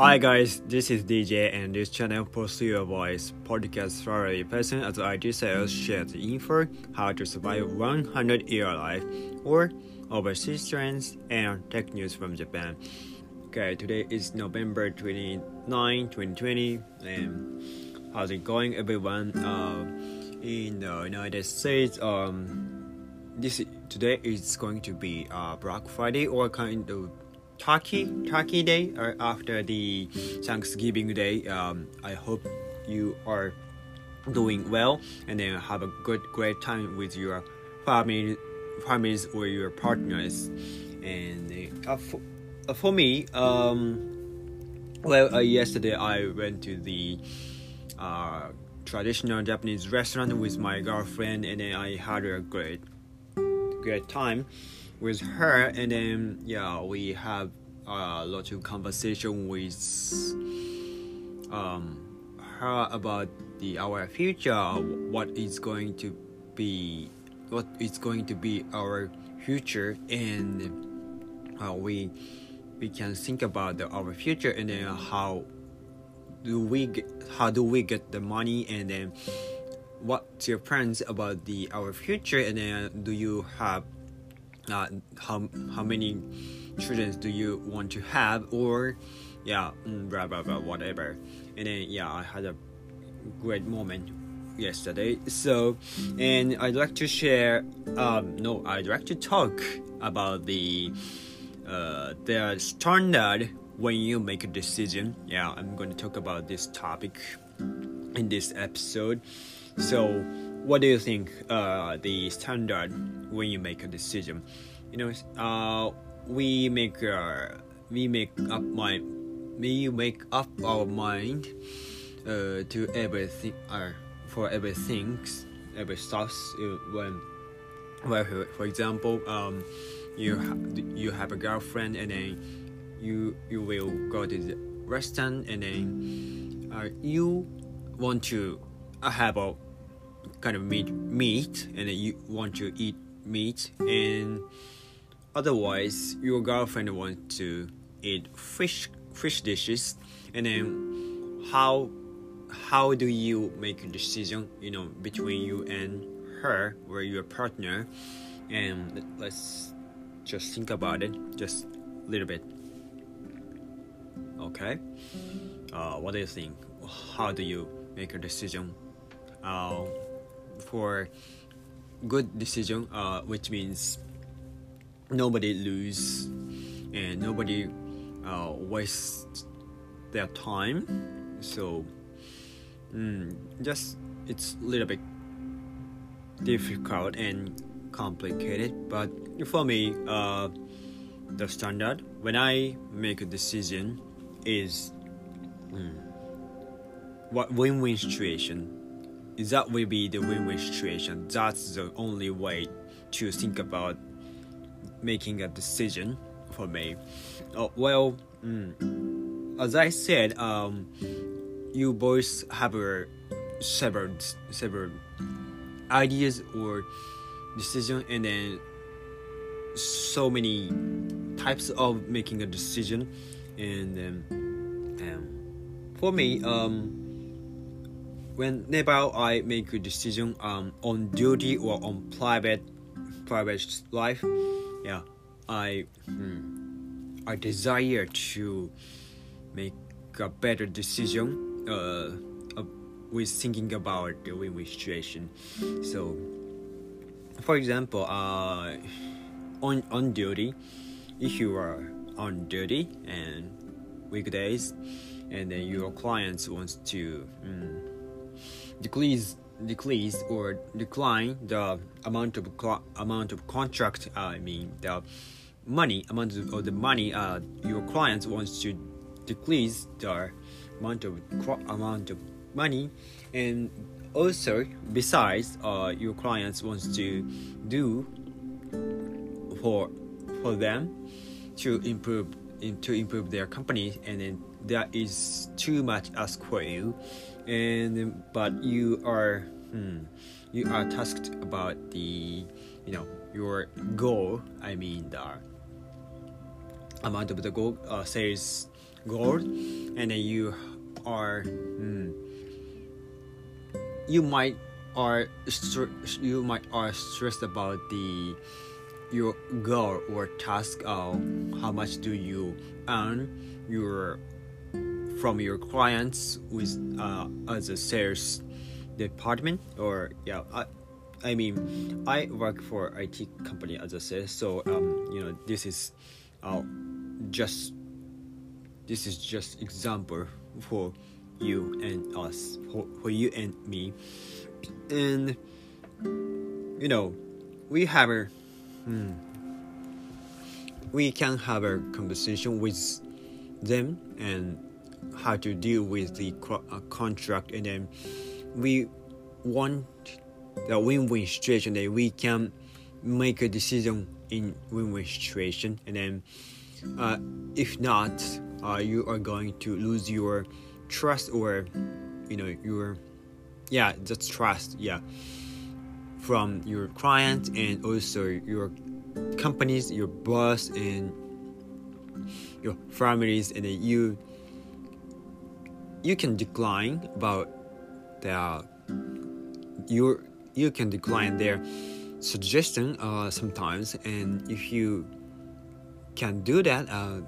Hi guys, this is DJ and this channel Pursue Your Voice podcast for a person as IT sales shares info how to survive 100 year life or overseas trends and tech news from Japan. Okay, today is November 29, 2020 and how's it going everyone? Uh, in the United States, um, this today is going to be uh, Black Friday or kind of Turkey Turkey Day or after the Thanksgiving Day. Um, I hope you are doing well and then have a good great time with your family families or your partners and uh, for, uh, for me um, well uh, yesterday i went to the uh, traditional japanese restaurant with my girlfriend and then i had a great great time with her and then yeah we have a lot of conversation with um, her about the our future what is going to be what is going to be our future and uh, we we can think about the, our future and then how do we get, how do we get the money and then what's your plans about the our future and then do you have uh, how how many children do you want to have or yeah mm, blah blah blah whatever. And then yeah i had a great moment yesterday. So and i'd like to share um no i'd like to talk about the uh the standard when you make a decision. Yeah i'm going to talk about this topic in this episode. So what do you think uh the standard when you make a decision? You know uh we make uh, we make up my we make up our mind uh, to everything uh, for everything every stuff uh, when well for example um you ha- you have a girlfriend and then you you will go to the restaurant and then uh, you want to have a kind of meat meat and you want to eat meat and otherwise your girlfriend wants to eat fish fish dishes and then how how do you make a decision you know between you and her or your partner? And let's just think about it just a little bit. Okay? Uh, what do you think? How do you make a decision? Uh, for good decision uh, which means nobody lose and nobody uh, waste their time. So mm, just it's a little bit difficult and complicated but for me uh, the standard when i make a decision is mm, what win-win situation that will be the win-win situation that's the only way to think about making a decision for me. Oh, well, mm, as I said, um, you both have a several several ideas or decision, and then so many types of making a decision, and um, um, for me, um, whenever I make a decision um, on duty or on private private life yeah i hmm, i desire to make a better decision uh, uh, with thinking about the win-win situation. So for example uh, on on duty if you are on duty and weekdays and then your clients wants to mm, decrease decrease or decline the amount of amount of contract uh, i mean the money amount of the money uh, your clients wants to decrease the amount of amount of money. And also besides uh, your clients wants to do for for them to improve to improve their company and then there is too much ask for you. And but you are hmm, you are tasked about the you know your goal i mean the amount of the goal uh, sales goal. And then you are mm, you might are you might are stressed about the your goal or task uh, how much do you earn your from your clients with uh, as a sales department or yeah I, I mean I work for IT company as I said so um, you know this is uh, just this is just example for you and us for, for you and me. And you know we have a hmm, we can have a conversation with them and how to deal with the uh, contract and then we want the win-win situation that we can make a decision in win-win situation and then uh, if not uh, you are going to lose your trust or you know your yeah that's trust yeah from your client and also your companies your boss and your families and you you can decline about their you you can decline their suggestion uh, sometimes. And if you can do that uh,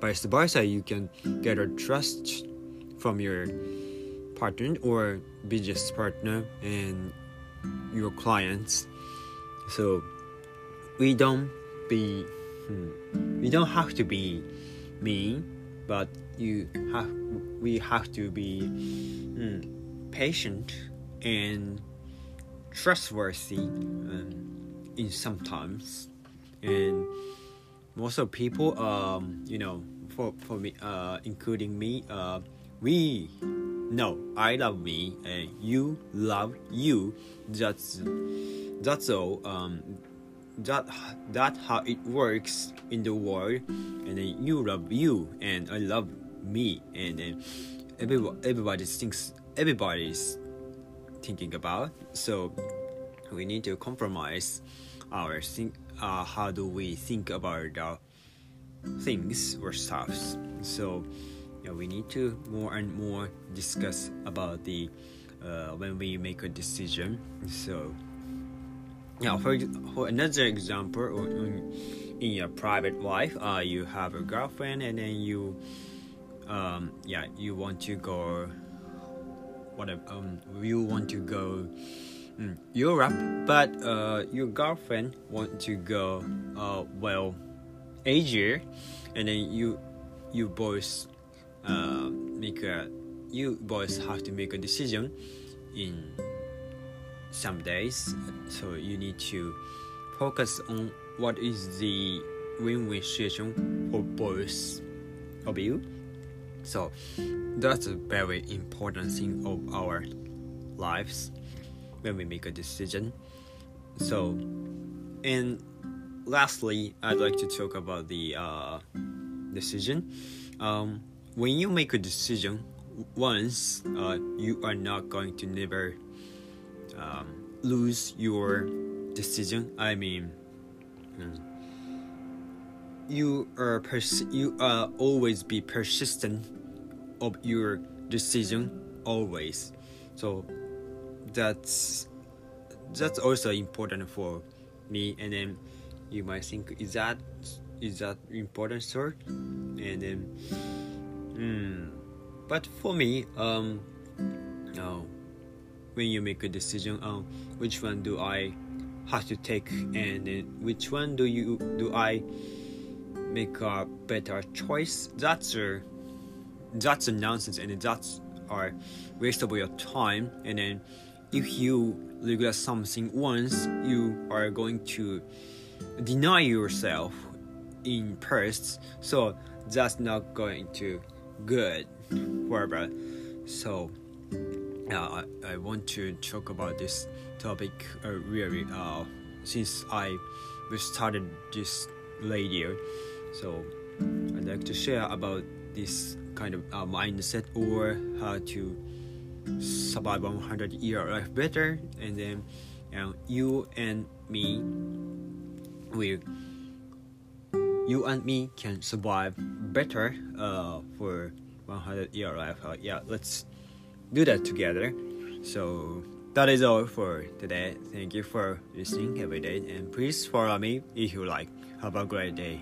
vice versa you can get a trust from your partner or business partner and your clients. So we don't be hmm, we don't have to be mean but you have we have to be hmm, patient and trustworthy um, in sometimes. And most of people um you know for for me uh including me uh we no i love me and you love you. That's that's all um that that how it works in the world. And then you love you and i love me. And then everybody everybody thinks everybody's thinking about. So we need to compromise our think uh, how do we think about the things or stuffs. So yeah, we need to more and more discuss about the uh, when we make a decision. So yeah for, for another example in, in your private life uh, you have a girlfriend and then you um, yeah you want to go whatever um, you want to go mm, Europe, but uh, your girlfriend want to go uh, well Asia, and then you you both uh, make a you boys have to make a decision in some days. So you need to focus on what is the win-win situation for both of you. So that's a very important thing of our lives when we make a decision. So, and lastly, I'd like to talk about the uh, decision. Um, when you make a decision once, uh, you are not going to never um, lose your decision. I mean, hmm, you are pers- you uh, always be persistent of your decision always. So that's that's also important for me and then you might think is that is that important sir and then hmm but for me um when you make a decision on which one do i have to take and which one do you do i make a better choice that's a that's a nonsense and that's a waste of your time and then if you regret something once, you are going to deny yourself in first. So that's not going to good forever. So uh, I, I want to talk about this topic uh, really uh, since I started this radio. So I'd like to share about this kind of uh, mindset or how to survive 100 year life better and then you, know, you and me we you and me can survive better uh, for 100 year life. Uh, yeah, let's do that together. So that is all for today. Thank you for listening every day, and please follow me if you like. Have a great day.